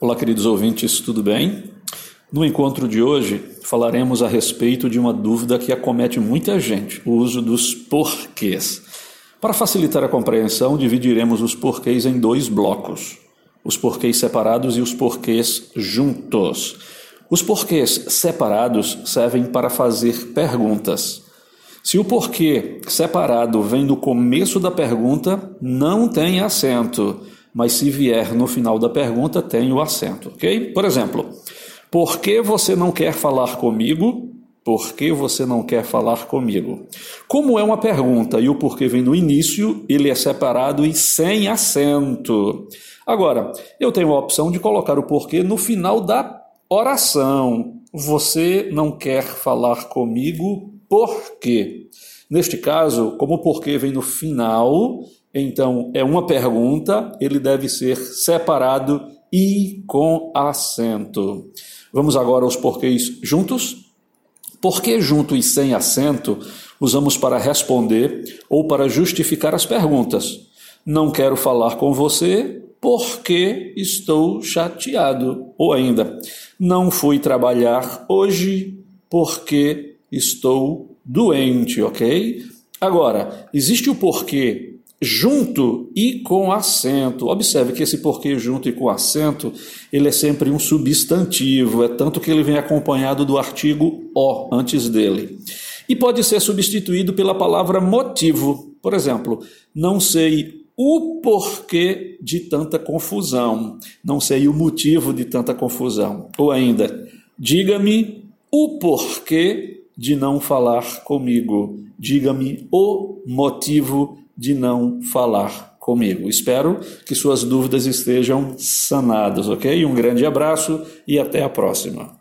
Olá, queridos ouvintes, tudo bem? No encontro de hoje, falaremos a respeito de uma dúvida que acomete muita gente: o uso dos porquês. Para facilitar a compreensão, dividiremos os porquês em dois blocos: os porquês separados e os porquês juntos. Os porquês separados servem para fazer perguntas. Se o porquê separado vem do começo da pergunta, não tem acento mas se vier no final da pergunta, tem o acento, ok? Por exemplo, por que você não quer falar comigo? Por que você não quer falar comigo? Como é uma pergunta e o porquê vem no início, ele é separado e sem acento. Agora, eu tenho a opção de colocar o porquê no final da oração. Você não quer falar comigo por quê? Neste caso, como o porquê vem no final, então, é uma pergunta, ele deve ser separado e com acento. Vamos agora aos porquês juntos? Porque junto e sem acento usamos para responder ou para justificar as perguntas. Não quero falar com você porque estou chateado. Ou ainda, não fui trabalhar hoje porque estou doente, ok? Agora, existe o porquê junto e com acento. Observe que esse porquê junto e com acento, ele é sempre um substantivo, é tanto que ele vem acompanhado do artigo o antes dele. E pode ser substituído pela palavra motivo. Por exemplo, não sei o porquê de tanta confusão, não sei o motivo de tanta confusão. Ou ainda, diga-me o porquê de não falar comigo. Diga-me o motivo de não falar comigo. Espero que suas dúvidas estejam sanadas, ok? Um grande abraço e até a próxima.